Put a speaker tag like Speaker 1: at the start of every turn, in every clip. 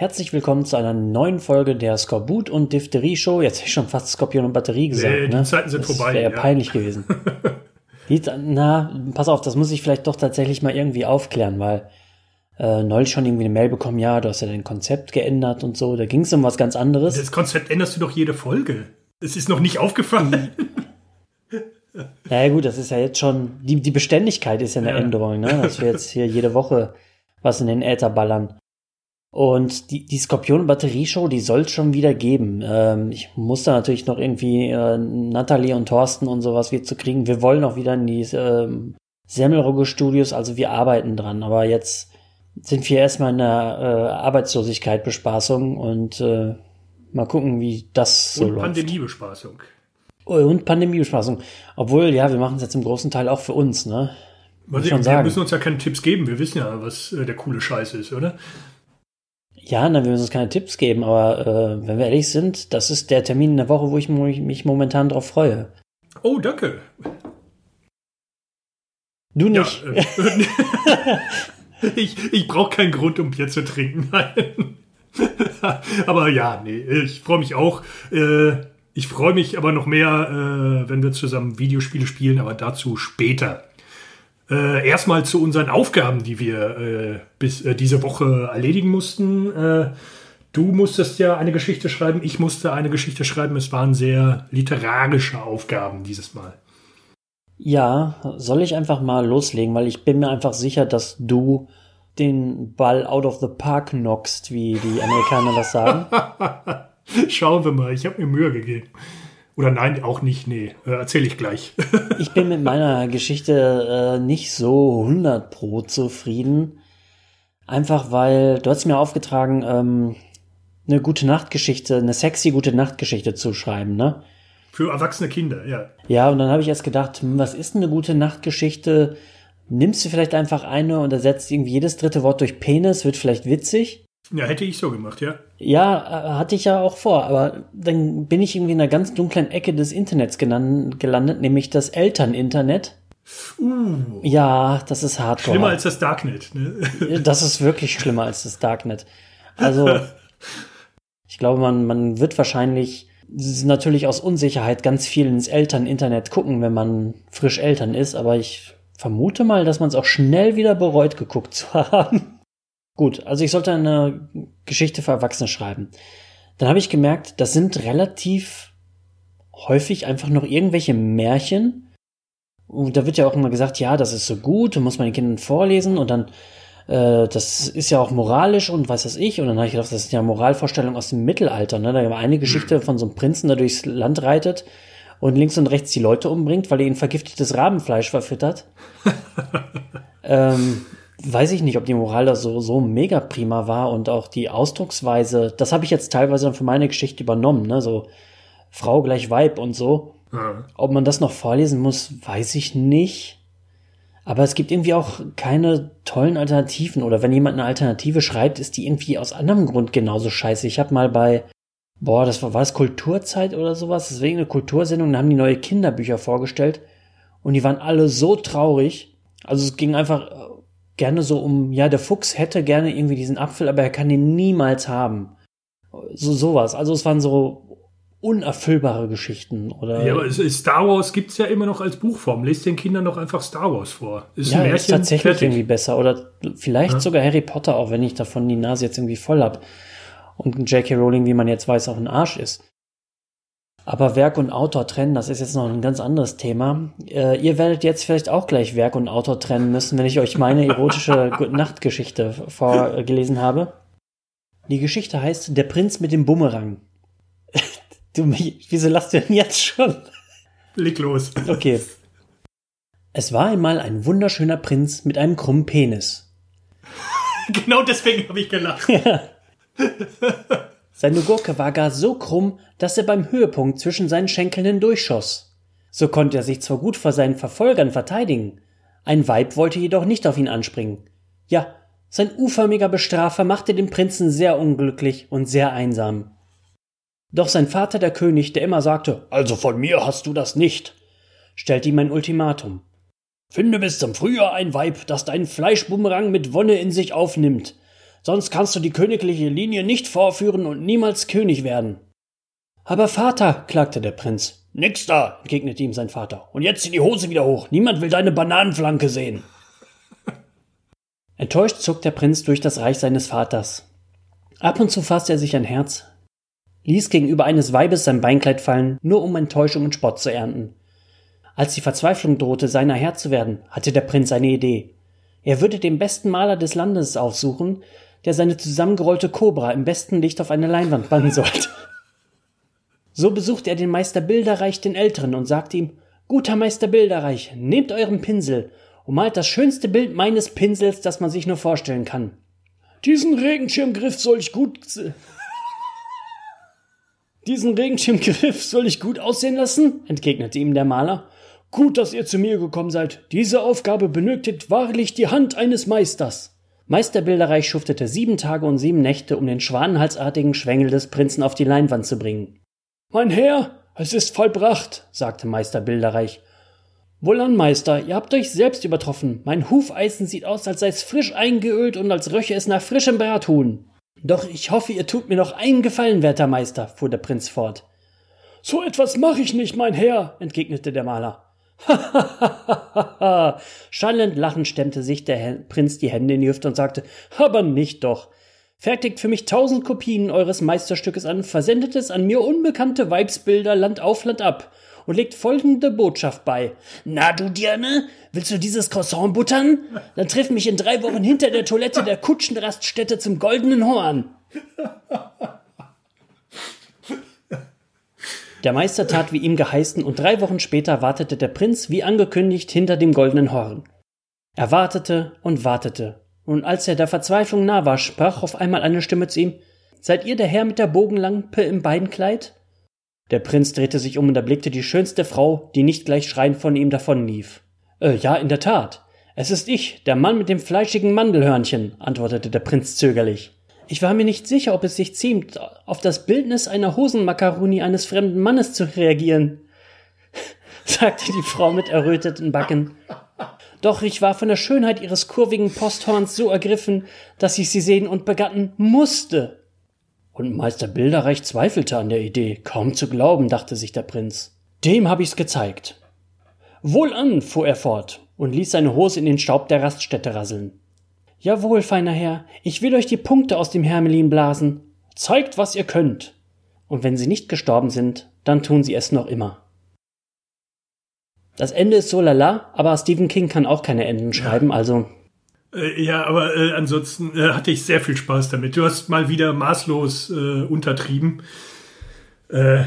Speaker 1: Herzlich willkommen zu einer neuen Folge der Skorbut und Diphtherie Show. Jetzt hätte ich schon fast Skorpion und Batterie gesagt.
Speaker 2: Nee, die
Speaker 1: ne?
Speaker 2: Zeiten sind
Speaker 1: das
Speaker 2: vorbei,
Speaker 1: Wäre
Speaker 2: ja.
Speaker 1: peinlich gewesen. Die, na, pass auf, das muss ich vielleicht doch tatsächlich mal irgendwie aufklären, weil äh, neulich schon irgendwie eine Mail bekommen, ja, du hast ja dein Konzept geändert und so. Da ging es um was ganz anderes.
Speaker 2: Das Konzept änderst du doch jede Folge. Es ist noch nicht aufgefallen.
Speaker 1: Naja gut, das ist ja jetzt schon, die, die Beständigkeit ist ja eine
Speaker 2: Ja.
Speaker 1: Änderung, ne? dass wir jetzt hier jede Woche was in den Äther ballern. Und die, die Skorpion-Batterieshow, die soll es schon wieder geben. Ähm, ich muss da natürlich noch irgendwie äh, Natalie und Thorsten und sowas wieder zu kriegen. Wir wollen auch wieder in die ähm, Semmelrogge-Studios, also wir arbeiten dran. Aber jetzt sind wir erstmal in der äh, Arbeitslosigkeit, Bespaßung und äh, mal gucken, wie das so
Speaker 2: Und
Speaker 1: läuft.
Speaker 2: Pandemiebespaßung.
Speaker 1: Und Pandemiebespaßung. Obwohl, ja, wir machen es jetzt im großen Teil auch für uns, ne? Schon
Speaker 2: wir
Speaker 1: sagen.
Speaker 2: müssen uns ja keine Tipps geben. Wir wissen ja, was äh, der coole Scheiß ist, oder?
Speaker 1: Ja, dann wir müssen uns keine Tipps geben, aber äh, wenn wir ehrlich sind, das ist der Termin in der Woche, wo ich mich momentan drauf freue.
Speaker 2: Oh, danke.
Speaker 1: Du
Speaker 2: Ja,
Speaker 1: nicht.
Speaker 2: äh, ich ich brauche keinen Grund, um Bier zu trinken. Nein. aber ja, nee, ich freue mich auch. Äh, ich freue mich aber noch mehr, äh, wenn wir zusammen Videospiele spielen, aber dazu später. Äh, erstmal zu unseren Aufgaben, die wir äh, bis äh, diese Woche erledigen mussten. Äh, du musstest ja eine Geschichte schreiben, ich musste eine Geschichte schreiben. Es waren sehr literarische Aufgaben dieses Mal.
Speaker 1: Ja, soll ich einfach mal loslegen, weil ich bin mir einfach sicher, dass du den Ball out of the park knockst, wie die Amerikaner das sagen.
Speaker 2: Schauen wir mal, ich habe mir Mühe gegeben. Oder nein, auch nicht, nee, äh, erzähle ich gleich.
Speaker 1: Ich bin mit meiner Geschichte äh, nicht so 100 pro zufrieden. Einfach weil, du hast mir aufgetragen, ähm, eine gute Nachtgeschichte, eine sexy gute Nachtgeschichte zu schreiben, ne?
Speaker 2: Für erwachsene Kinder, ja.
Speaker 1: Ja, und dann habe ich erst gedacht, hm, was ist eine gute Nachtgeschichte? Nimmst du vielleicht einfach eine und ersetzt irgendwie jedes dritte Wort durch Penis, wird vielleicht witzig.
Speaker 2: Ja, hätte ich so gemacht, ja.
Speaker 1: Ja, äh, hatte ich ja auch vor, aber dann bin ich irgendwie in einer ganz dunklen Ecke des Internets gelandet, nämlich das Elterninternet.
Speaker 2: Uh,
Speaker 1: Ja, das ist hardcore.
Speaker 2: schlimmer als das Darknet. Ne?
Speaker 1: Das ist wirklich schlimmer als das Darknet. Also, ich glaube, man, man wird wahrscheinlich natürlich aus Unsicherheit ganz viel ins Elterninternet gucken, wenn man frisch Eltern ist, aber ich vermute mal, dass man es auch schnell wieder bereut, geguckt zu haben. Gut, also ich sollte eine Geschichte für Erwachsene schreiben. Dann habe ich gemerkt, das sind relativ häufig einfach noch irgendwelche Märchen. Und da wird ja auch immer gesagt, ja, das ist so gut, du musst man den Kindern vorlesen und dann, äh, das ist ja auch moralisch und weiß was ich. Und dann habe ich gedacht, das ist ja Moralvorstellung aus dem Mittelalter. Ne? Da war eine Geschichte von so einem Prinzen, der durchs Land reitet und links und rechts die Leute umbringt, weil er ihnen vergiftetes Rabenfleisch verfüttert. ähm, weiß ich nicht, ob die Moral da so, so mega prima war und auch die Ausdrucksweise, das habe ich jetzt teilweise dann für meine Geschichte übernommen, ne? So Frau gleich Weib und so.
Speaker 2: Ja.
Speaker 1: Ob man das noch vorlesen muss, weiß ich nicht. Aber es gibt irgendwie auch keine tollen Alternativen. Oder wenn jemand eine Alternative schreibt, ist die irgendwie aus anderem Grund genauso scheiße. Ich habe mal bei, boah, das war, war es Kulturzeit oder sowas? Deswegen eine Kultursendung, da haben die neue Kinderbücher vorgestellt. Und die waren alle so traurig. Also es ging einfach gerne so um, ja, der Fuchs hätte gerne irgendwie diesen Apfel, aber er kann den niemals haben. So sowas. Also es waren so unerfüllbare Geschichten oder
Speaker 2: ja, aber es ist Star Wars gibt's ja immer noch als Buchform. Lest den Kindern doch einfach Star Wars vor. Ist
Speaker 1: ja,
Speaker 2: ein
Speaker 1: ist
Speaker 2: Märchen,
Speaker 1: tatsächlich
Speaker 2: fertig.
Speaker 1: irgendwie besser. Oder vielleicht
Speaker 2: Ja.
Speaker 1: sogar Harry Potter, auch wenn ich davon die Nase jetzt irgendwie voll hab. Und J.K. Rowling, wie man jetzt weiß, auch ein Arsch ist. Aber Werk und Autor trennen, das ist jetzt noch ein ganz anderes Thema. Äh, ihr werdet jetzt vielleicht auch gleich Werk und Autor trennen müssen, wenn ich euch meine erotische Nachtgeschichte vorgelesen habe. Die Geschichte heißt Der Prinz mit dem Bumerang. du, mich- wieso lachst du denn jetzt schon?
Speaker 2: Leg los.
Speaker 1: Okay. Es war einmal ein wunderschöner Prinz mit einem krummen Penis.
Speaker 2: genau deswegen habe ich gelacht.
Speaker 1: Seine Gurke war gar so krumm, dass er beim Höhepunkt zwischen seinen Schenkeln hindurchschoss. So konnte er sich zwar gut vor seinen Verfolgern verteidigen, ein Weib wollte jedoch nicht auf ihn anspringen. Ja, sein u-förmiger Bestrafer machte den Prinzen sehr unglücklich und sehr einsam. Doch sein Vater der König, der immer sagte, also von mir hast du das nicht, stellte ihm ein Ultimatum. Finde bis zum Frühjahr ein Weib, das deinen Fleischbumerang mit Wonne in sich aufnimmt. Sonst kannst du die königliche Linie nicht vorführen und niemals König werden. Aber Vater, klagte der Prinz. Nix da, entgegnete ihm sein Vater. Und jetzt zieh die Hose wieder hoch. Niemand will deine Bananenflanke sehen. Enttäuscht zog der Prinz durch das Reich seines Vaters. Ab und zu fasste er sich ein Herz, ließ gegenüber eines Weibes sein Beinkleid fallen, nur um Enttäuschung und Spott zu ernten. Als die Verzweiflung drohte, seiner Herr zu werden, hatte der Prinz eine Idee. Er würde den besten Maler des Landes aufsuchen, der seine zusammengerollte Kobra im besten Licht auf eine Leinwand bannen sollte. So besuchte er den Meister Bilderreich den Älteren und sagte ihm, Guter Meister Bilderreich, nehmt euren Pinsel und malt das schönste Bild meines Pinsels, das man sich nur vorstellen kann. Diesen Regenschirmgriff soll ich gut. Diesen Regenschirmgriff soll ich gut aussehen lassen? entgegnete ihm der Maler. Gut, dass ihr zu mir gekommen seid. Diese Aufgabe benötigt wahrlich die Hand eines Meisters. Meister Bilderreich schuftete sieben Tage und sieben Nächte, um den schwanenhalsartigen Schwengel des Prinzen auf die Leinwand zu bringen. Mein Herr, es ist vollbracht, sagte Meister Bilderreich. Wohlan, Meister, ihr habt euch selbst übertroffen. Mein Hufeisen sieht aus, als sei es frisch eingeölt und als röche es nach frischem Brathuhn. Doch ich hoffe, ihr tut mir noch einen Gefallen, werter Meister, fuhr der Prinz fort. So etwas mache ich nicht, mein Herr, entgegnete der Maler. Schallend lachend stemmte sich der Prinz die Hände in die Hüfte und sagte, aber nicht doch. Fertigt für mich tausend Kopien eures Meisterstückes an, versendet es an mir unbekannte Weibsbilder Land auf Land ab und legt folgende Botschaft bei. Na, du Dirne, willst du dieses Croissant buttern? Dann triff mich in drei Wochen hinter der Toilette der Kutschenraststätte zum Goldenen Horn. Der Meister tat wie ihm geheißen, und drei Wochen später wartete der Prinz wie angekündigt hinter dem goldenen Horn. Er wartete und wartete, und als er der Verzweiflung nah war, sprach auf einmal eine Stimme zu ihm Seid ihr der Herr mit der Bogenlampe im Beinkleid? Der Prinz drehte sich um und erblickte die schönste Frau, die nicht gleich schreiend von ihm davonlief. Äh, ja, in der Tat. Es ist ich, der Mann mit dem fleischigen Mandelhörnchen, antwortete der Prinz zögerlich. Ich war mir nicht sicher, ob es sich ziemt, auf das Bildnis einer Hosenmakaroni eines fremden Mannes zu reagieren, sagte die Frau mit erröteten Backen. Doch ich war von der Schönheit ihres kurvigen Posthorns so ergriffen, dass ich sie sehen und begatten musste. Und Meister Bilderreich zweifelte an der Idee. Kaum zu glauben, dachte sich der Prinz. Dem hab ich's gezeigt. Wohlan, fuhr er fort und ließ seine Hose in den Staub der Raststätte rasseln. Jawohl, feiner Herr, ich will euch die Punkte aus dem Hermelin blasen. Zeigt, was ihr könnt. Und wenn sie nicht gestorben sind, dann tun sie es noch immer. Das Ende ist so lala, aber Stephen King kann auch keine Enden schreiben, also
Speaker 2: äh, ja, aber äh, ansonsten äh, hatte ich sehr viel Spaß damit. Du hast mal wieder maßlos äh, untertrieben. Äh,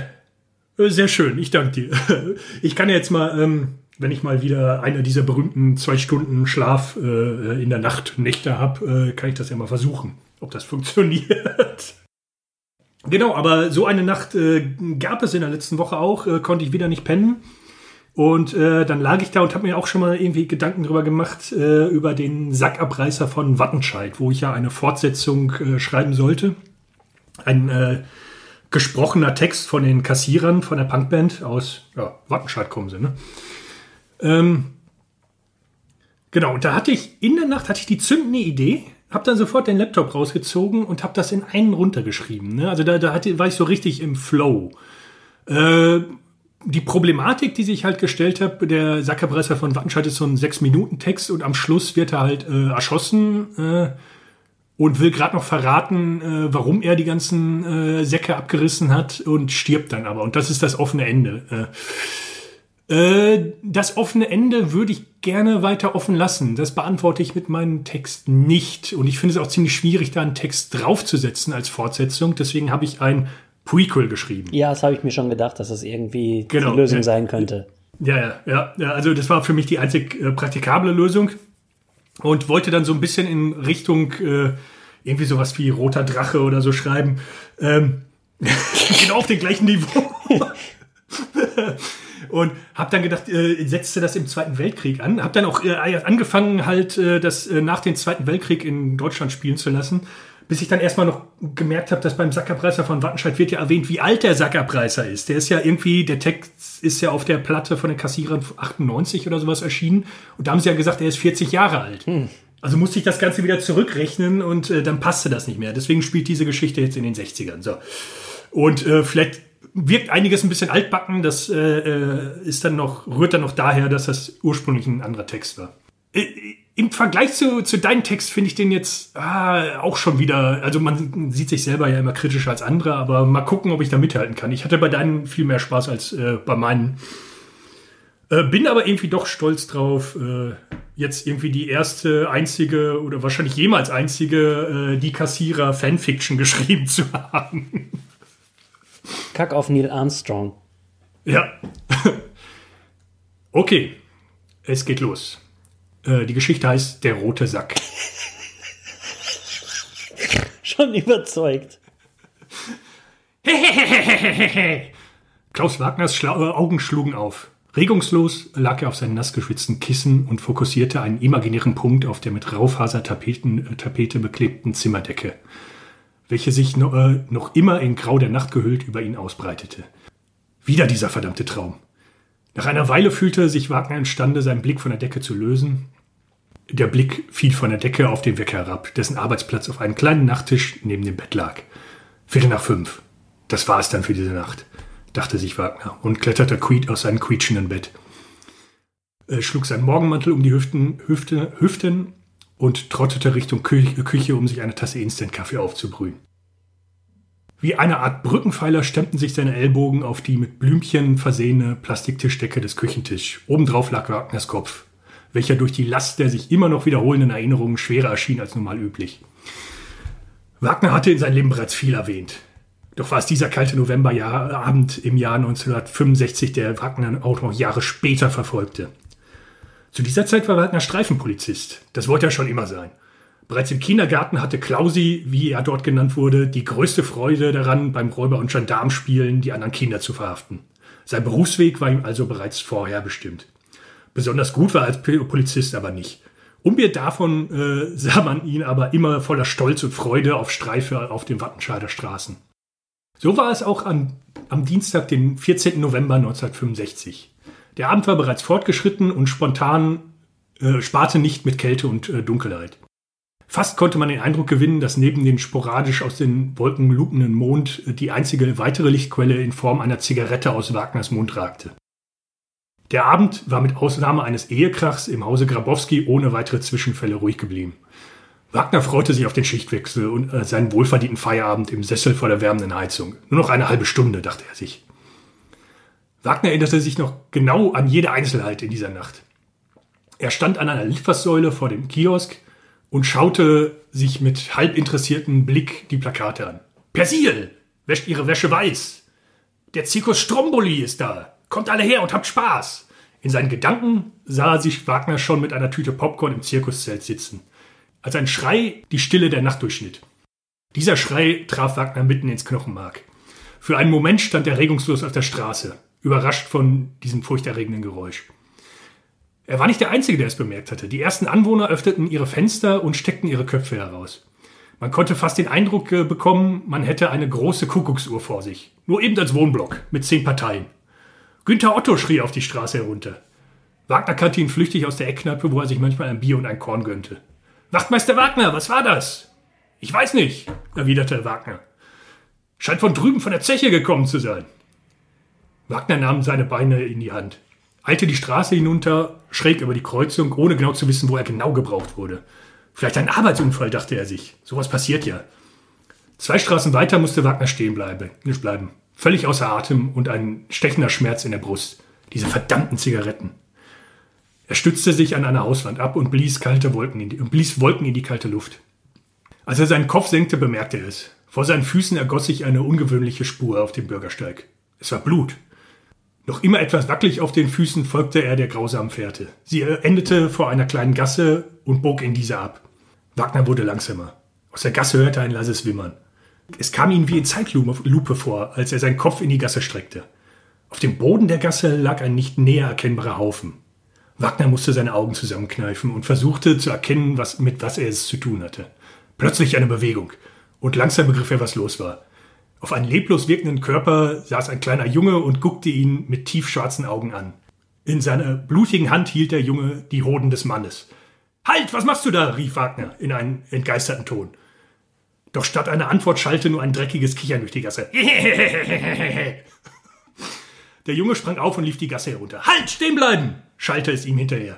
Speaker 2: sehr schön, ich danke dir. Ich kann jetzt mal, ähm, wenn ich mal wieder eine dieser berühmten zwei Stunden Schlaf äh, in der Nacht Nächte habe, äh, kann ich das ja mal versuchen, ob das funktioniert. genau, aber so eine Nacht äh, gab es in der letzten Woche auch, äh, konnte ich wieder nicht pennen. Und äh, dann lag ich da und habe mir auch schon mal irgendwie Gedanken drüber gemacht, äh, über den Sackabreißer von Wattenscheid, wo ich ja eine Fortsetzung schreiben sollte. Ein gesprochener Text von den Kassierern von der Punkband aus ja, Wattenscheid kommen sie, ne? Ähm, genau, und da hatte ich in der Nacht hatte ich die zündende Idee, habe dann sofort den Laptop rausgezogen und habe das in einen runtergeschrieben. Ne? Also da, da hatte, war ich so richtig im Flow. Äh, die Problematik, die sich halt gestellt hat, der Sackerpresser von Wattenscheid ist so ein Sechs-Minuten-Text und am Schluss wird er halt äh, erschossen äh, und will gerade noch verraten, äh, warum er die ganzen äh, Säcke abgerissen hat und stirbt dann aber. Und das ist das offene Ende. Äh, das offene Ende würde ich gerne weiter offen lassen. Das beantworte ich mit meinem Text nicht. Und ich finde es auch ziemlich schwierig, da einen Text draufzusetzen als Fortsetzung. Deswegen habe ich ein Prequel geschrieben.
Speaker 1: Ja, das habe ich mir schon gedacht, dass das irgendwie genau, die Lösung sein könnte.
Speaker 2: Ja, ja, ja, ja. Also das war für mich die einzig äh, praktikable Lösung und wollte dann so ein bisschen in Richtung äh, irgendwie sowas wie Roter Drache oder so schreiben. Ähm, genau auf dem gleichen Niveau. und habe dann gedacht, äh, setzte das im Zweiten Weltkrieg an. Habe dann auch äh, angefangen, halt äh, das äh, nach dem Zweiten Weltkrieg in Deutschland spielen zu lassen bis ich dann erstmal noch gemerkt habe, dass beim Sackerpreiser von Wattenscheid wird ja erwähnt, wie alt der Sackerpreiser ist. Der ist ja irgendwie, der Text ist ja auf der Platte von den Kassierern 98 oder sowas erschienen. Und da haben sie ja gesagt, er ist 40 Jahre alt. Hm. Also musste ich das Ganze wieder zurückrechnen und äh, dann passte das nicht mehr. Deswegen spielt diese Geschichte jetzt in den 60ern. So. Und äh, vielleicht wirkt einiges ein bisschen altbacken. Das äh, äh, ist dann noch, rührt dann noch daher, dass das ursprünglich ein anderer Text war. Äh, Im Vergleich zu, zu deinem Text finde ich den jetzt ah, auch schon wieder, also man sieht sich selber ja immer kritischer als andere, aber mal gucken, ob ich da mithalten kann. Ich hatte bei deinen viel mehr Spaß als äh, bei meinen. Äh, bin aber irgendwie doch stolz drauf, äh, jetzt irgendwie die erste, einzige oder wahrscheinlich jemals einzige äh, Die Kassierer Fanfiction geschrieben zu haben.
Speaker 1: Kack auf Neil Armstrong.
Speaker 2: Ja. okay, es geht los. Äh, die Geschichte heißt Der rote Sack.
Speaker 1: Schon überzeugt.
Speaker 2: Klaus Wagners Schla äh, Augen schlugen auf. Regungslos lag er auf seinen nass geschwitzten Kissen und fokussierte einen imaginären Punkt auf der mit Raufasertapete beklebten Zimmerdecke, welche sich noch, äh, noch immer in Grau der Nacht gehüllt über ihn ausbreitete. Wieder dieser verdammte Traum. Nach einer Weile fühlte sich Wagner imstande, seinen Blick von der Decke zu lösen. Der Blick fiel von der Decke auf den Wecker herab, dessen Arbeitsplatz auf einem kleinen Nachttisch neben dem Bett lag. Viertel nach fünf. Das war es dann für diese Nacht dachte sich Wagner und kletterte quiet aus seinem quietschenden Bett. Er schlug seinen Morgenmantel um die Hüften, Hüfte, Hüften und trottete Richtung Küche, um sich eine Tasse Instant-Kaffee aufzubrühen. Wie eine Art Brückenpfeiler stemmten sich seine Ellbogen auf die mit Blümchen versehene Plastiktischdecke des Küchentischs. Obendrauf lag Wagners Kopf, welcher durch die Last der sich immer noch wiederholenden Erinnerungen schwerer erschien als normal üblich. Wagner hatte in seinem Leben bereits viel erwähnt. Doch war es dieser kalte Novemberabend im Jahr 1965, der Wagner auch noch Jahre später verfolgte. Zu dieser Zeit war Wagner Streifenpolizist. Das wollte er schon immer sein. Bereits im Kindergarten hatte Klausi, wie er dort genannt wurde, die größte Freude daran, beim Räuber- und Gendarmspielen die anderen Kinder zu verhaften. Sein Berufsweg war ihm also bereits vorher bestimmt. Besonders gut war er als Polizist aber nicht. Unbirt davon äh, sah man ihn aber immer voller Stolz und Freude auf Streife auf den Wattenscheider Straßen. So war es auch am, am Dienstag, den 14. November 1965. Der Abend war bereits fortgeschritten und spontan äh, sparte nicht mit Kälte und äh, Dunkelheit. Fast konnte man den Eindruck gewinnen, dass neben dem sporadisch aus den Wolken lupenden Mond äh, die einzige weitere Lichtquelle in Form einer Zigarette aus Wagners Mund ragte. Der Abend war mit Ausnahme eines Ehekrachs im Hause Grabowski ohne weitere Zwischenfälle ruhig geblieben. Wagner freute sich auf den Schichtwechsel und äh, seinen wohlverdienten Feierabend im Sessel vor der wärmenden Heizung. Nur noch eine halbe Stunde, dachte er sich. Wagner erinnerte sich noch genau an jede Einzelheit in dieser Nacht. Er stand an einer Litfaßsäule vor dem Kiosk und schaute sich mit halb interessiertem Blick die Plakate an. Persil! Wäscht ihre Wäsche weiß! Der Zirkus Stromboli ist da! Kommt alle her und habt Spaß! In seinen Gedanken sah sich Wagner schon mit einer Tüte Popcorn im Zirkuszelt sitzen als ein Schrei die Stille der Nacht durchschnitt. Dieser Schrei traf Wagner mitten ins Knochenmark. Für einen Moment stand er regungslos auf der Straße, überrascht von diesem furchterregenden Geräusch. Er war nicht der Einzige, der es bemerkt hatte. Die ersten Anwohner öffneten ihre Fenster und steckten ihre Köpfe heraus. Man konnte fast den Eindruck äh, bekommen, man hätte eine große Kuckucksuhr vor sich. Nur eben als Wohnblock, mit zehn Parteien. Günther Otto schrie auf die Straße herunter. Wagner kannte ihn flüchtig aus der Eckkneipe, wo er sich manchmal ein Bier und ein Korn gönnte. Wachtmeister Wagner, was war das? Ich weiß nicht, erwiderte Wagner. Scheint von drüben von der Zeche gekommen zu sein. Wagner nahm seine Beine in die Hand, eilte die Straße hinunter, schräg über die Kreuzung, ohne genau zu wissen, wo er genau gebraucht wurde. Vielleicht ein Arbeitsunfall, dachte er sich. Sowas passiert ja. Zwei Straßen weiter musste Wagner stehen bleiben, nicht bleiben. Völlig außer Atem und ein stechender Schmerz in der Brust. Diese verdammten Zigaretten. Er stützte sich an einer Hauswand ab und blies, kalte Wolken in die, blies Wolken in die kalte Luft. Als er seinen Kopf senkte, bemerkte er es. Vor seinen Füßen ergoss sich eine ungewöhnliche Spur auf dem Bürgersteig. Es war Blut. Noch immer etwas wackelig auf den Füßen folgte er der grausamen Fährte. Sie endete vor einer kleinen Gasse und bog in diese ab. Wagner wurde langsamer. Aus der Gasse hörte ein leises Wimmern. Es kam ihm wie in Zeitlupe vor, als er seinen Kopf in die Gasse streckte. Auf dem Boden der Gasse lag ein nicht näher erkennbarer Haufen. Wagner musste seine Augen zusammenkneifen und versuchte zu erkennen, was, mit was er es zu tun hatte. Plötzlich eine Bewegung. Und langsam begriff er, was los war. Auf einen leblos wirkenden Körper saß ein kleiner Junge und guckte ihn mit tiefschwarzen Augen an. In seiner blutigen Hand hielt der Junge die Hoden des Mannes. Halt, was machst du da? rief Wagner in einem entgeisterten Ton. Doch statt einer Antwort schallte nur ein dreckiges Kichern durch die Gasse. Der Junge sprang auf und lief die Gasse herunter. Halt, stehen bleiben! schallte es ihm hinterher.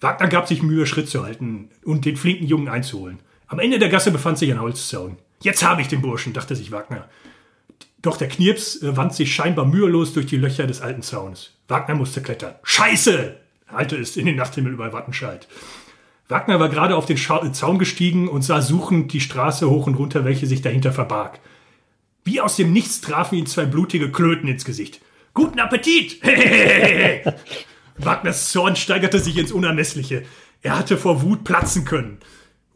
Speaker 2: Wagner gab sich Mühe, Schritt zu halten und den flinken Jungen einzuholen. Am Ende der Gasse befand sich ein Holzzaun. Jetzt habe ich den Burschen, dachte sich Wagner. Doch der Knirps äh, wand sich scheinbar mühelos durch die Löcher des alten Zaunes. Wagner musste klettern. Scheiße! hallte es in den Nachthimmel über Wattenscheid. Wagner war gerade auf den Scha Zaun gestiegen und sah suchend die Straße hoch und runter, welche sich dahinter verbarg. Wie aus dem Nichts trafen ihn zwei blutige Klöten ins Gesicht. Guten Appetit! Wagners Zorn steigerte sich ins Unermessliche. Er hatte vor Wut platzen können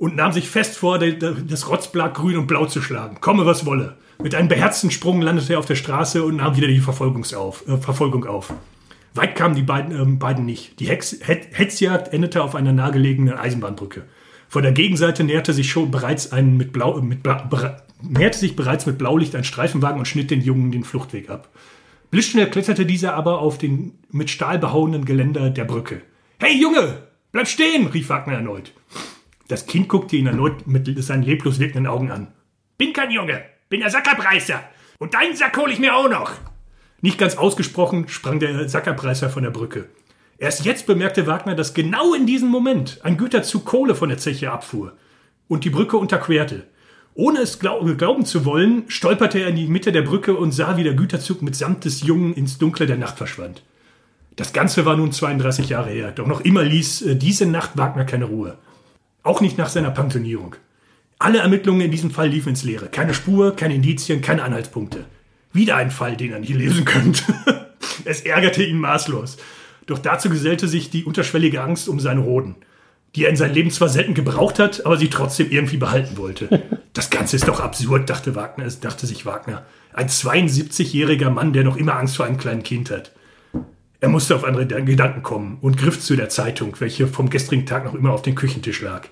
Speaker 2: und nahm sich fest vor, das Rotzblatt grün und blau zu schlagen. Komme, was wolle. Mit einem beherzten Sprung landete er auf der Straße und nahm wieder die auf, äh, Verfolgung auf. Weit kamen die beiden, äh, beiden nicht. Die Hex, Hetzjagd endete auf einer nahegelegenen Eisenbahnbrücke. Vor der Gegenseite näherte sich schon bereits ein mit Blau, mit Bla, näherte sich bereits mit Blaulicht ein Streifenwagen und schnitt den Jungen den Fluchtweg ab. Blitzschnell kletterte dieser aber auf den mit Stahl behauenen Geländer der Brücke. Hey Junge, bleib stehen, rief Wagner erneut. Das Kind guckte ihn erneut mit seinen leblos wirkenden Augen an. Bin kein Junge, bin der Sackerbreißer. Und deinen Sack hole ich mir auch noch. Nicht ganz ausgesprochen sprang der Sackerbreißer von der Brücke. Erst jetzt bemerkte Wagner, dass genau in diesem Moment ein Güterzug Kohle von der Zeche abfuhr und die Brücke unterquerte. Ohne es glauben zu wollen, stolperte er in die Mitte der Brücke und sah, wie der Güterzug mitsamt des Jungen ins Dunkle der Nacht verschwand. Das Ganze war nun 32 Jahre her, doch noch immer ließ äh, diese Nacht Wagner keine Ruhe. Auch nicht nach seiner Pensionierung. Alle Ermittlungen in diesem Fall liefen ins Leere. Keine Spur, keine Indizien, keine Anhaltspunkte. Wieder ein Fall, den er nicht lesen könnte. es ärgerte ihn maßlos. Doch dazu gesellte sich die unterschwellige Angst um seine Hoden, die er in seinem Leben zwar selten gebraucht hat, aber sie trotzdem irgendwie behalten wollte. Das Ganze ist doch absurd, dachte Wagner, dachte sich Wagner. Ein 72-jähriger Mann, der noch immer Angst vor einem kleinen Kind hat. Er musste auf andere Gedanken kommen und griff zu der Zeitung, welche vom gestrigen Tag noch immer auf dem Küchentisch lag.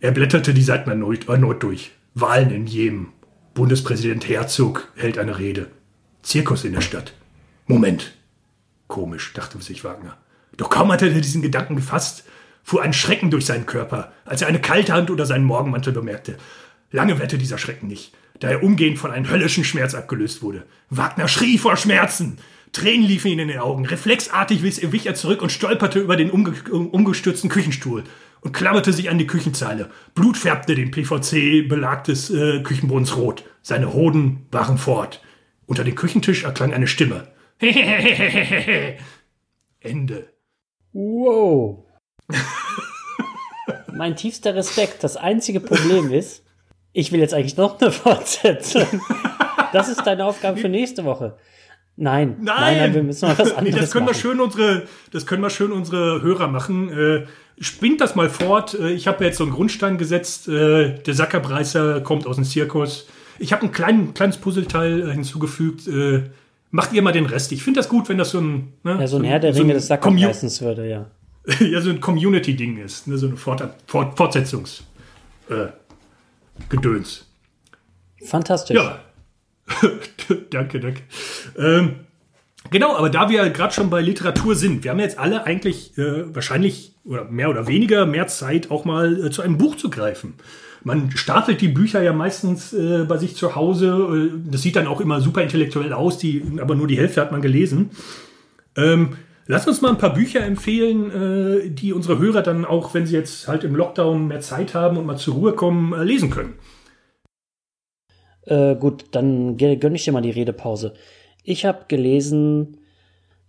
Speaker 2: Er blätterte die Seiten erneut, erneut durch. Wahlen in Jemen, Bundespräsident Herzog hält eine Rede. Zirkus in der Stadt. Moment. Komisch, dachte sich Wagner. Doch kaum hatte er diesen Gedanken gefasst, fuhr ein Schrecken durch seinen Körper, als er eine kalte Hand oder seinen Morgenmantel bemerkte. Lange währte dieser Schrecken nicht, da er umgehend von einem höllischen Schmerz abgelöst wurde. Wagner schrie vor Schmerzen. Tränen liefen ihm in den Augen. Reflexartig wich er zurück und stolperte über den umge umgestürzten Küchenstuhl und klammerte sich an die Küchenzeile. Blut färbte den PVC-Belag des äh, Küchenbodens rot. Seine Hoden waren fort. Unter dem Küchentisch erklang eine Stimme. Ende.
Speaker 1: Wow. mein tiefster Respekt. Das einzige Problem ist, ich will jetzt eigentlich noch eine Fortsetzung. Das ist deine Aufgabe für nächste Woche. Nein,
Speaker 2: nein, nein, nein
Speaker 1: wir müssen mal was anderes
Speaker 2: nee, das können
Speaker 1: machen.
Speaker 2: wir schön unsere, das können wir schön unsere Hörer machen. Äh, spinnt das mal fort. Äh, ich habe jetzt so einen Grundstein gesetzt. Äh, der Sackerbreißer kommt aus dem Zirkus. Ich habe ein klein, kleines Puzzleteil äh, hinzugefügt. Äh, macht ihr mal den Rest. Ich finde das gut, wenn das so ein
Speaker 1: ne, ja so ein Herr der so Ringe des Sackerbreißens würde, ja.
Speaker 2: ja, so ein Community-Ding ist, ne, so eine Fort Fort Fortsetzungs äh, Gedöns.
Speaker 1: Fantastisch.
Speaker 2: Ja. danke, danke. Ähm, genau, aber da wir gerade schon bei Literatur sind, wir haben jetzt alle eigentlich äh, wahrscheinlich oder mehr oder weniger mehr Zeit, auch mal äh, zu einem Buch zu greifen. Man stapelt die Bücher ja meistens äh, bei sich zu Hause. Äh, das sieht dann auch immer super intellektuell aus, die, aber nur die Hälfte hat man gelesen. Ähm, lass uns mal ein paar Bücher empfehlen, äh, die unsere Hörer dann auch, wenn sie jetzt halt im Lockdown mehr Zeit haben und mal zur Ruhe kommen, äh, lesen können.
Speaker 1: Äh, gut, dann gönne ich dir mal die Redepause. Ich habe gelesen,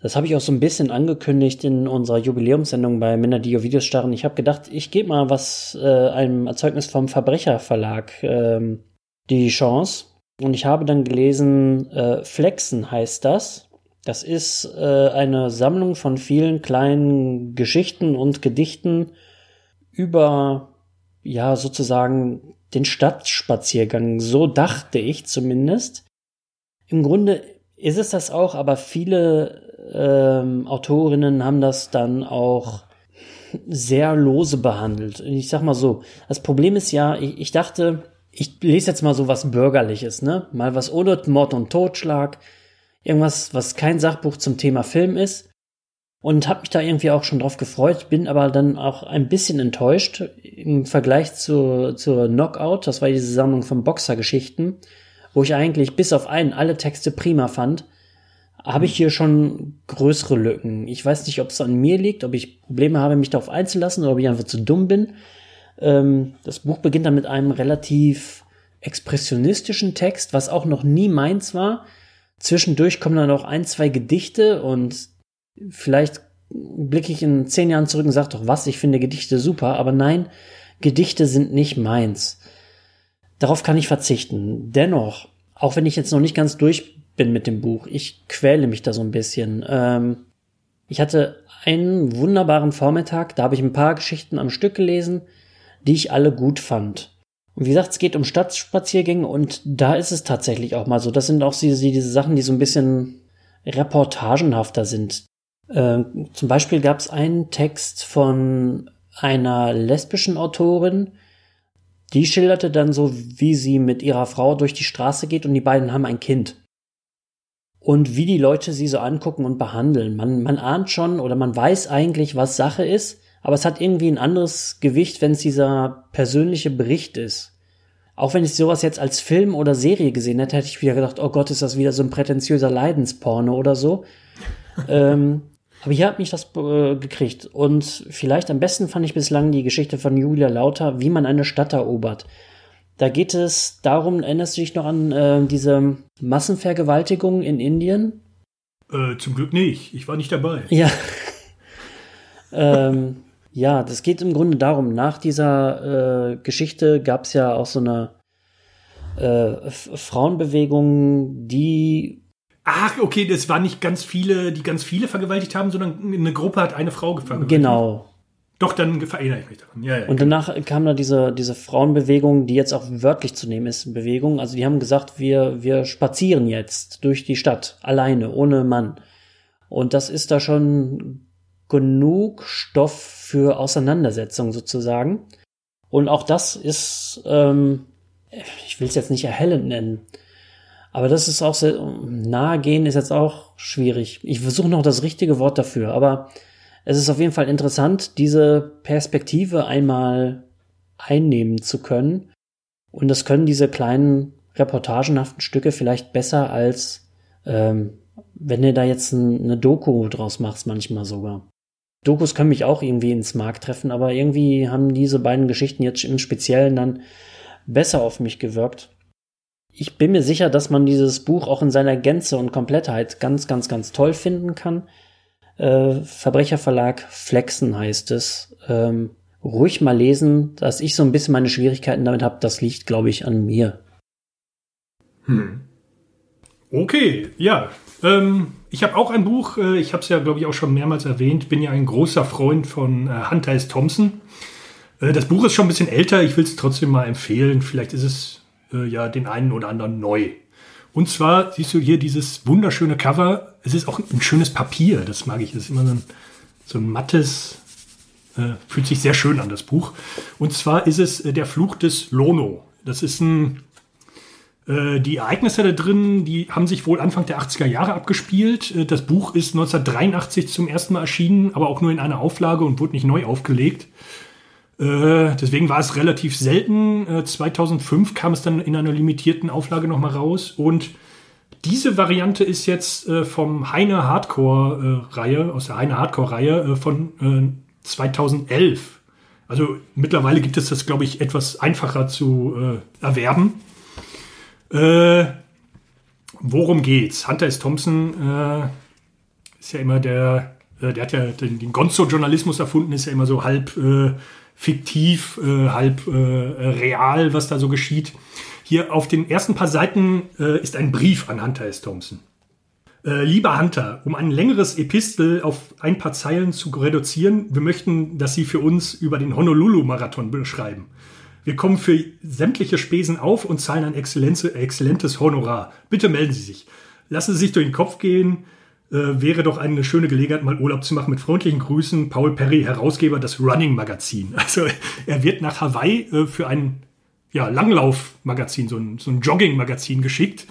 Speaker 1: das habe ich auch so ein bisschen angekündigt in unserer Jubiläumssendung bei Männer, die auf Videos starren. Ich habe gedacht, ich gebe mal was äh, einem Erzeugnis vom Verbrecherverlag ähm, die Chance. Und ich habe dann gelesen, äh, Flexen heißt das. Das ist äh, eine Sammlung von vielen kleinen Geschichten und Gedichten über, ja, sozusagen den Stadtspaziergang. So dachte ich zumindest. Im Grunde ist es das auch, aber viele ähm, Autorinnen haben das dann auch sehr lose behandelt. Ich sag mal so, das Problem ist ja, ich, ich dachte, ich lese jetzt mal so was Bürgerliches, ne? Mal was ohne Mord und Totschlag, irgendwas, was kein Sachbuch zum Thema Film ist. Und habe mich da irgendwie auch schon drauf gefreut, bin aber dann auch ein bisschen enttäuscht im Vergleich zu, zur Knockout. Das war diese Sammlung von Boxergeschichten, wo ich eigentlich bis auf einen alle Texte prima fand. Habe ich hier schon größere Lücken. Ich weiß nicht, ob es an mir liegt, ob ich Probleme habe, mich darauf einzulassen oder ob ich einfach zu dumm bin. Ähm, das Buch beginnt dann mit einem relativ expressionistischen Text, was auch noch nie meins war. Zwischendurch kommen dann auch ein, zwei Gedichte und vielleicht blicke ich in zehn Jahren zurück und sage doch was, ich finde Gedichte super, aber nein, Gedichte sind nicht meins. Darauf kann ich verzichten. Dennoch, auch wenn ich jetzt noch nicht ganz durch bin mit dem Buch, ich quäle mich da so ein bisschen. Ähm, ich hatte einen wunderbaren Vormittag, da habe ich ein paar Geschichten am Stück gelesen, die ich alle gut fand. Und wie gesagt, es geht um Stadtspaziergänge und da ist es tatsächlich auch mal so. Das sind auch diese, diese Sachen, die so ein bisschen reportagenhafter sind. Äh, zum Beispiel gab es einen Text von einer lesbischen Autorin, die schilderte dann so, wie sie mit ihrer Frau durch die Straße geht und die beiden haben ein Kind. Und wie die Leute sie so angucken und behandeln. Man, man ahnt schon oder man weiß eigentlich, was Sache ist, aber es hat irgendwie ein anderes Gewicht, wenn es dieser persönliche Bericht ist. Auch wenn ich sowas jetzt als Film oder Serie gesehen hätte, hätte ich wieder gedacht, oh Gott, ist das wieder so ein prätentiöser Leidensporno oder so. ähm, aber hier hat mich das äh, gekriegt. Und vielleicht am besten fand ich bislang die Geschichte von Julia Lauter, wie man eine Stadt erobert. Da geht es darum, erinnerst du dich noch an äh, diese Massenvergewaltigung in Indien?
Speaker 2: Äh, zum Glück nicht. Ich war nicht dabei.
Speaker 1: Ja. ähm, ja, das geht im Grunde darum, nach dieser äh, Geschichte gab es ja auch so eine äh, Frauenbewegung, die
Speaker 2: Ach, okay, das waren nicht ganz viele, die ganz viele vergewaltigt haben, sondern eine Gruppe hat eine Frau vergewaltigt.
Speaker 1: Genau.
Speaker 2: Doch, dann erinnere ich mich daran. Ja, ja,
Speaker 1: und danach kam da diese, diese Frauenbewegung, die jetzt auch wörtlich zu nehmen ist, Bewegung. Also die haben gesagt, wir, wir spazieren jetzt durch die Stadt, alleine, ohne Mann. Und das ist da schon genug Stoff für Auseinandersetzung sozusagen. Und auch das ist, ähm, ich will es jetzt nicht erhellend nennen, aber das ist auch sehr, nahe gehen ist jetzt auch schwierig. Ich versuche noch das richtige Wort dafür, aber es ist auf jeden Fall interessant, diese Perspektive einmal einnehmen zu können. Und das können diese kleinen reportagenhaften Stücke vielleicht besser als ähm, wenn du da jetzt ein, eine Doku draus machst, manchmal sogar. Dokus können mich auch irgendwie ins Mark treffen, aber irgendwie haben diese beiden Geschichten jetzt im Speziellen dann besser auf mich gewirkt ich bin mir sicher, dass man dieses Buch auch in seiner Gänze und Komplettheit ganz, ganz, ganz toll finden kann. Äh, Verbrecherverlag Flexen heißt es. Ähm, ruhig mal lesen, dass ich so ein bisschen meine Schwierigkeiten damit habe, das liegt, glaube ich, an mir.
Speaker 2: Hm. Okay, ja. Ähm, ich habe auch ein Buch, äh, ich habe es ja, glaube ich, auch schon mehrmals erwähnt, bin ja ein großer Freund von äh, Hunter S. Thompson. Äh, das Buch ist schon ein bisschen älter, ich will es trotzdem mal empfehlen. Vielleicht ist es äh, ja den einen oder anderen neu. Und zwar siehst du hier dieses wunderschöne Cover. Es ist auch ein schönes Papier, das mag ich. Das ist immer so ein, so ein mattes, äh, fühlt sich sehr schön an, das Buch. Und zwar ist es äh, der Fluch des Lono. Das ist ein, äh, die Ereignisse da drin, die haben sich wohl Anfang der 80er Jahre abgespielt. Äh, das Buch ist 1983 zum ersten Mal erschienen, aber auch nur in einer Auflage und wurde nicht neu aufgelegt. Äh, deswegen war es relativ selten. Äh, 2005 kam es dann in einer limitierten Auflage nochmal raus. Und diese Variante ist jetzt äh, vom Heine Hardcore-Reihe, aus der Heine Hardcore-Reihe äh, von 2011. Äh, also mittlerweile gibt es das, glaube ich, etwas einfacher zu äh, erwerben. worum geht's? Hunter S. Thompson ist ja immer der, der hat ja den, den Gonzo-Journalismus erfunden, ist ja immer so halb fiktiv, äh, halb äh, real, was da so geschieht. Hier auf den ersten paar Seiten äh, ist ein Brief an Hunter S. Thompson. Äh, lieber Hunter, um ein längeres Epistel auf ein paar Zeilen zu reduzieren, wir möchten, dass Sie für uns über den Honolulu-Marathon beschreiben. Wir kommen für sämtliche Spesen auf und zahlen ein exzellentes Honorar. Bitte melden Sie sich. Lassen Sie sich durch den Kopf gehen, äh, wäre doch eine schöne Gelegenheit, mal Urlaub zu machen. Mit freundlichen Grüßen, Paul Perry, Herausgeber des Running Magazin. Also er wird nach Hawaii äh, für ein ja, Langlauf-Magazin, so ein, so ein Jogging-Magazin geschickt.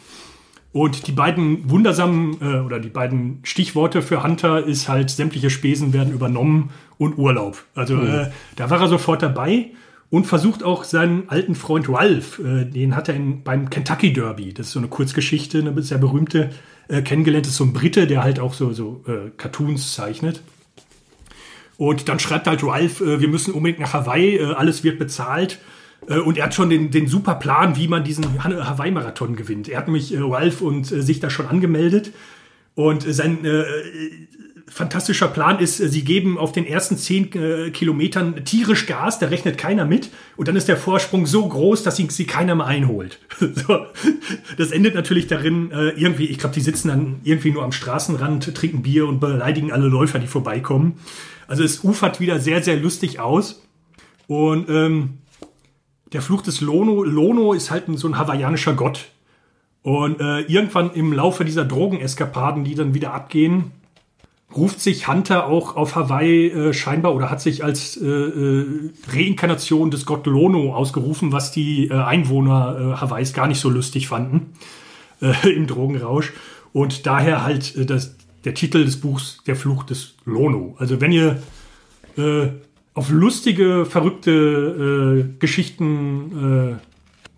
Speaker 2: Und die beiden wundersamen äh, oder die beiden Stichworte für Hunter ist halt, sämtliche Spesen werden übernommen und Urlaub. Also mhm. da war er sofort dabei und versucht auch seinen alten Freund Ralph, äh, den hat er in, beim Kentucky Derby, das ist so eine Kurzgeschichte, eine sehr berühmte, äh, kennengelernt. Ist so ein Brite, der halt auch so, so äh, Cartoons zeichnet. Und dann schreibt halt Ralph, äh, wir müssen unbedingt nach Hawaii, äh, alles wird bezahlt. Äh, und er hat schon den, den super Plan, wie man diesen Hawaii-Marathon gewinnt. Er hat nämlich äh, Ralph und äh, sich da schon angemeldet. Und sein äh, fantastischer Plan ist, sie geben auf den ersten zehn äh, Kilometern tierisch Gas, da rechnet keiner mit. Und dann ist der Vorsprung so groß, dass sie, sie keiner mehr einholt. so. Das endet natürlich darin, äh, irgendwie, ich glaube, die sitzen dann irgendwie nur am Straßenrand, trinken Bier und beleidigen alle Läufer, die vorbeikommen. Also es ufert wieder sehr, sehr lustig aus. Und ähm, der Fluch des Lono, Lono ist halt so ein hawaiianischer Gott. Und äh, irgendwann im Laufe dieser Drogeneskapaden, die dann wieder abgehen, ruft sich Hunter auch auf Hawaii äh, scheinbar oder hat sich als äh, äh, Reinkarnation des Gott Lono ausgerufen, was die äh, Einwohner äh, Hawaiis gar nicht so lustig fanden äh, im Drogenrausch. Und daher halt äh, das, der Titel des Buchs Der Fluch des Lono. Also wenn ihr äh, auf lustige, verrückte äh, Geschichten äh,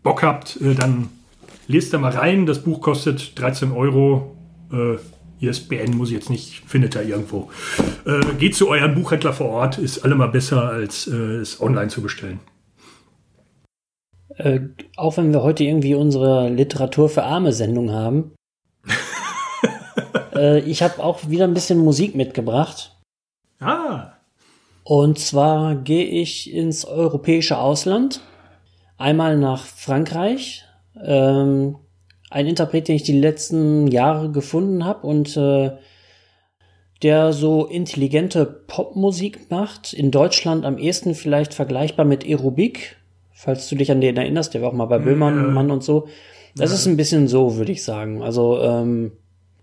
Speaker 2: Bock habt, äh, dann lest da mal rein. Das Buch kostet 13 Euro. Äh, ISBN muss ich jetzt nicht, findet er irgendwo. Äh, geht zu eurem Buchhändler vor Ort, ist allemal besser, als äh, es online zu bestellen.
Speaker 1: Äh, auch wenn wir heute irgendwie unsere Literatur für arme Sendung haben. äh, ich habe auch wieder ein bisschen Musik mitgebracht.
Speaker 2: Ah.
Speaker 1: Und zwar gehe ich ins europäische Ausland, einmal nach Frankreich. Ähm, ein Interpret, den ich die letzten Jahre gefunden habe und äh, der so intelligente Popmusik macht. In Deutschland am ehesten vielleicht vergleichbar mit Aerobik, falls du dich an den erinnerst, der war auch mal bei Böhmermann Mann und so. Das ist ein bisschen so, würde ich sagen. Also ähm,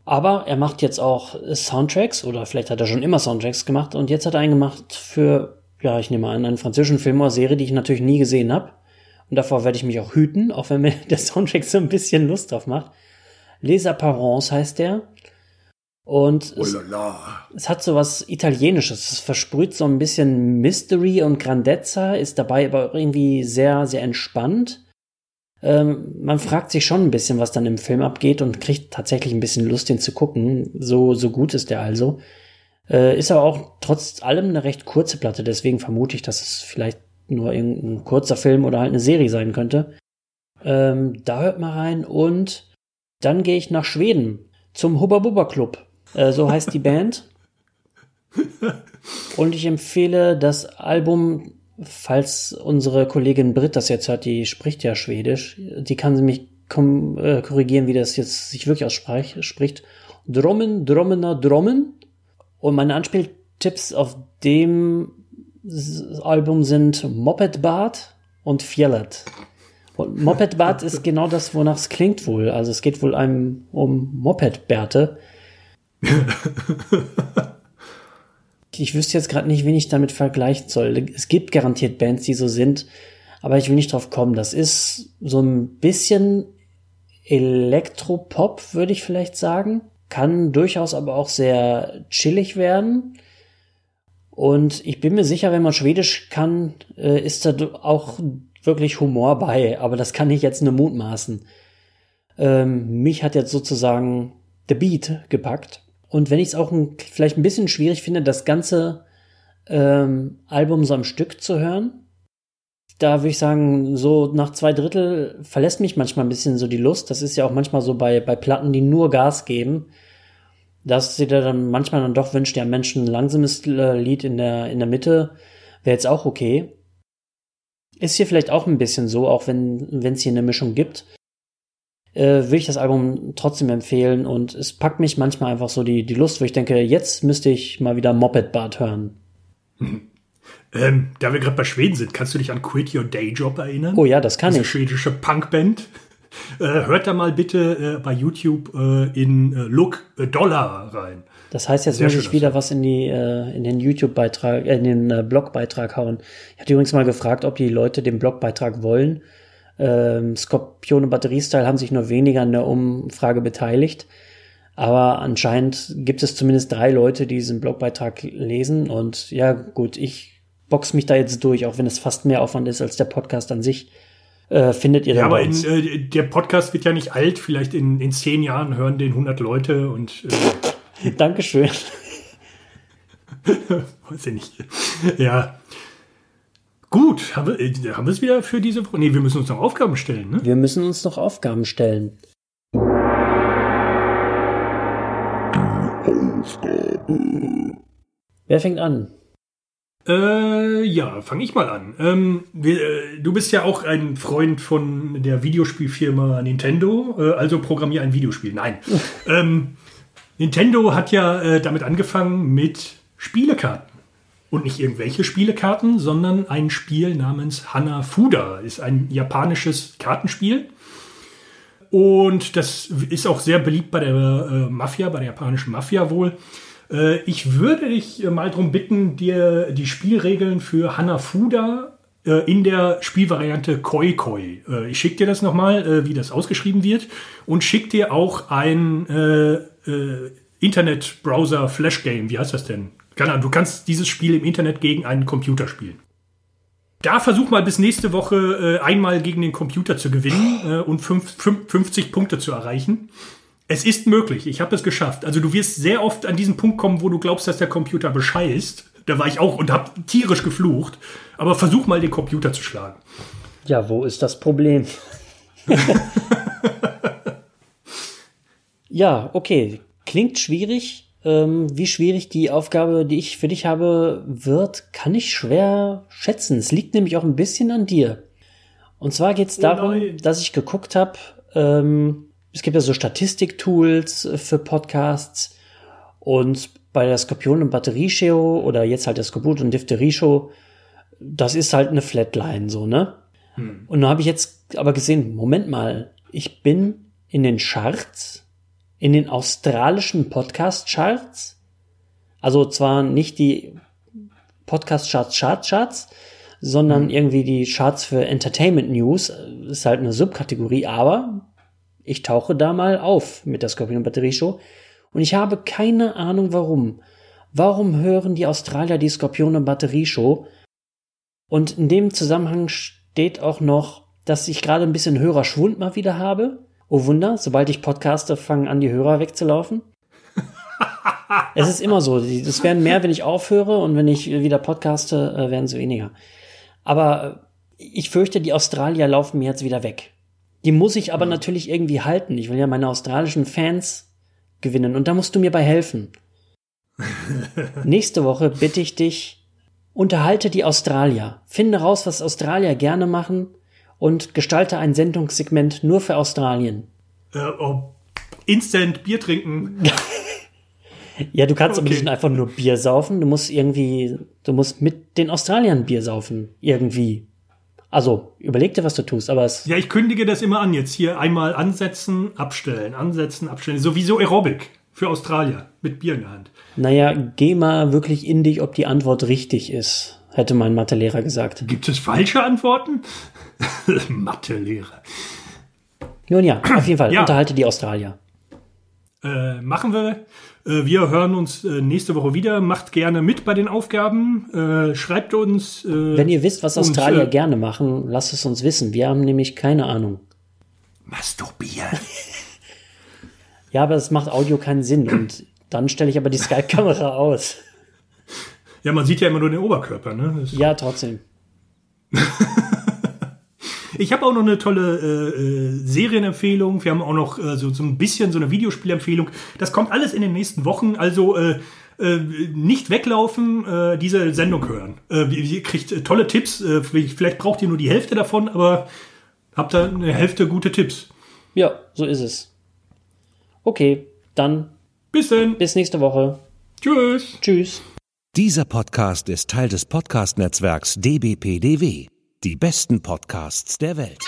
Speaker 1: aber er macht jetzt auch Soundtracks oder vielleicht hat er schon immer Soundtracks gemacht und jetzt hat er einen gemacht für, ja, ich nehme an, einen französischen Film oder Serie, die ich natürlich nie gesehen habe. Und davor werde ich mich auch hüten, auch wenn mir der Soundtrack so ein bisschen Lust drauf macht. Les Apparences heißt der. Und es, oh es, hat so was Italienisches. Es versprüht so ein bisschen Mystery und Grandezza, ist dabei aber irgendwie sehr, sehr entspannt. Ähm, man fragt sich schon ein bisschen, was dann im Film abgeht und kriegt tatsächlich ein bisschen Lust, den zu gucken. So, so gut ist der also. Äh, ist aber auch trotz allem eine recht kurze Platte, deswegen vermute ich, dass es vielleicht nur irgendein kurzer Film oder halt eine Serie sein könnte. Ähm, da hört mal rein und dann gehe ich nach Schweden zum Hubba Bubba Club. Äh, so heißt die Band. Und ich empfehle das Album falls unsere Kollegin Britt das jetzt hört, die spricht ja Schwedisch, die kann sie mich äh, korrigieren, wie das jetzt sich wirklich ausspricht. Drommen, Drommener, Drommen. Und meine Anspieltipps auf dem Album sind Mopedbad und Fjellet. Und Mopedbad ist genau das, wonach es klingt wohl. Also es geht wohl einem um Mopedbärte. ich wüsste jetzt gerade nicht, wen ich damit vergleichen soll. Es gibt garantiert Bands, die so sind, aber ich will nicht drauf kommen. Das ist so ein bisschen Elektropop, würde ich vielleicht sagen. Kann durchaus aber auch sehr chillig werden. Und ich bin mir sicher, wenn man Schwedisch kann, äh, ist da auch wirklich Humor bei. Aber das kann ich jetzt nur mutmaßen. Ähm, mich hat jetzt sozusagen The Beat gepackt. Und wenn ich es auch ein, vielleicht ein bisschen schwierig finde, das ganze ähm, Album so am Stück zu hören, da würde ich sagen, so nach zwei Drittel verlässt mich manchmal ein bisschen so die Lust. Das ist ja auch manchmal so bei, bei Platten, die nur Gas geben, dass sie da dann manchmal dann doch wünscht, ja Mensch, ein langsames äh, Lied in der, in der Mitte wäre jetzt auch okay. Ist hier vielleicht auch ein bisschen so, auch wenn es hier eine Mischung gibt äh, würde ich das Album trotzdem empfehlen und es packt mich manchmal einfach so die, die Lust, wo ich denke, jetzt müsste ich mal wieder Moped Bart hören.
Speaker 2: Ähm, da wir gerade bei Schweden sind, kannst du dich an Quit Your Day Job erinnern?
Speaker 1: Oh ja, das kann Diese ich.
Speaker 2: schwedische Punkband. Äh, hört da mal bitte äh, bei YouTube äh, in äh, Look Dollar rein.
Speaker 1: Das heißt, jetzt Sehr muss ich wieder was in die äh, in den YouTube-Beitrag, äh, in den Blogbeitrag hauen. Ich hatte übrigens mal gefragt, ob die Leute den Blogbeitrag wollen. Ähm, Skorpion und Batteriestyle haben sich nur weniger an der Umfrage beteiligt. Aber anscheinend gibt es zumindest drei Leute, die diesen Blogbeitrag lesen. Und ja, gut, ich box mich da jetzt durch, auch wenn es fast mehr Aufwand ist als der Podcast an sich. Äh, findet ihr
Speaker 2: Ja, aber in, äh, der Podcast wird ja nicht alt. Vielleicht in, in zehn Jahren hören den 100 Leute und.
Speaker 1: Äh Dankeschön.
Speaker 2: Weiß ich nicht. Ja. Gut, haben wir, äh, haben wir es wieder für diese Woche? Nee, wir müssen uns noch Aufgaben stellen, ne?
Speaker 1: Wir müssen uns noch Aufgaben stellen. Aufgabe. Wer fängt an?
Speaker 2: Äh, ja, fange ich mal an. Ähm, wir, äh, du bist ja auch ein Freund von der Videospielfirma Nintendo, äh, also programmier ein Videospiel. Nein. ähm, Nintendo hat ja äh, damit angefangen mit Spielekarten. Und nicht irgendwelche Spielekarten, sondern ein Spiel namens Hanafuda. Ist ein japanisches Kartenspiel. Und das ist auch sehr beliebt bei der äh, Mafia, bei der japanischen Mafia wohl. Äh, ich würde dich äh, mal darum bitten, dir die Spielregeln für Hanafuda äh, in der Spielvariante Koi Koi. Ich schicke dir das nochmal, wie das ausgeschrieben wird. Und schick dir auch ein Internet-Browser Flash Game. Wie heißt das denn? Du kannst dieses Spiel im Internet gegen einen Computer spielen. Da versuch mal bis nächste Woche einmal gegen den Computer zu gewinnen und fünf, fünf, 50 Punkte zu erreichen. Es ist möglich, ich habe es geschafft. Also du wirst sehr oft an diesen Punkt kommen, wo du glaubst, dass der Computer bescheißt. Da war ich auch und habe tierisch geflucht. Aber versuch mal den Computer zu schlagen.
Speaker 1: Ja, wo ist das Problem? ja, okay. Klingt schwierig. Ähm, wie schwierig die Aufgabe, die ich für dich habe, wird, kann ich schwer schätzen. Es liegt nämlich auch ein bisschen an dir. Und zwar geht es oh darum, nein. dass ich geguckt habe, ähm, es gibt ja so Statistiktools äh, für Podcasts und bei der Skorpion- und Batterieshow oder jetzt halt der Skorbut- und Diphtherie-Show, das ist halt eine Flatline, so, ne? Hm. Und dann habe ich jetzt aber gesehen, Moment mal, ich bin in den Charts in den australischen Podcast-Charts. Also zwar nicht die Podcast-Charts, Charts, Charts, sondern mhm. irgendwie die Charts für Entertainment News. Ist halt eine Subkategorie, aber ich tauche da mal auf mit der Scorpion Batterie Show. Und ich habe keine Ahnung warum. Warum hören die Australier die Skorpion und Batterie Show? Und in dem Zusammenhang steht auch noch, dass ich gerade ein bisschen Hörerschwund mal wieder habe. Oh Wunder, sobald ich podcaste, fangen an, die Hörer wegzulaufen. es ist immer so. Es werden mehr, wenn ich aufhöre und wenn ich wieder podcaste, äh, werden es weniger. Aber ich fürchte, die Australier laufen mir jetzt wieder weg. Die muss ich aber ja. natürlich irgendwie halten. Ich will ja meine australischen Fans gewinnen und da musst du mir bei helfen. Nächste Woche bitte ich dich, unterhalte die Australier. Finde raus, was Australier gerne machen und gestalte ein Sendungssegment nur für Australien.
Speaker 2: Äh, oh, instant Bier trinken.
Speaker 1: ja, du kannst okay. aber nicht einfach nur Bier saufen. Du musst irgendwie, du musst mit den Australiern Bier saufen. Irgendwie. Also, überleg dir, was du tust, aber es.
Speaker 2: Ja, ich kündige das immer an. Jetzt hier einmal ansetzen, abstellen, ansetzen, abstellen. Sowieso Aerobic für Australier mit Bier in der Hand.
Speaker 1: Naja, geh mal wirklich in dich, ob die Antwort richtig ist hätte mein Mathelehrer gesagt.
Speaker 2: Gibt es falsche Antworten? Mathelehrer.
Speaker 1: Nun ja, auf jeden Fall, ja. unterhalte die Australier.
Speaker 2: Äh, machen wir. Äh, wir hören uns äh, nächste Woche wieder. Macht gerne mit bei den Aufgaben. Äh, schreibt uns.
Speaker 1: Wenn ihr wisst, was Australier uns, gerne machen, lasst es uns wissen. Wir haben nämlich keine Ahnung.
Speaker 2: Masturbieren.
Speaker 1: ja, aber es macht Audio keinen Sinn. Und dann stelle ich aber die Skype-Kamera aus.
Speaker 2: Ja, man sieht ja immer nur den Oberkörper, ne?
Speaker 1: Das ja, trotzdem.
Speaker 2: ich habe auch noch eine tolle äh, äh, Serienempfehlung. Wir haben auch noch äh, so, so ein bisschen so eine Videospielempfehlung. Das kommt alles in den nächsten Wochen. Also äh, äh, nicht weglaufen, äh, diese Sendung hören. Äh, ihr kriegt äh, tolle Tipps. Äh, vielleicht braucht ihr nur die Hälfte davon, aber habt da eine Hälfte gute Tipps.
Speaker 1: Ja, so ist es. Okay, dann.
Speaker 2: Bis denn.
Speaker 1: Bis nächste Woche.
Speaker 2: Tschüss.
Speaker 1: Tschüss.
Speaker 3: Dieser Podcast ist Teil des Podcast-Netzwerks dbpdw. Die besten Podcasts der Welt.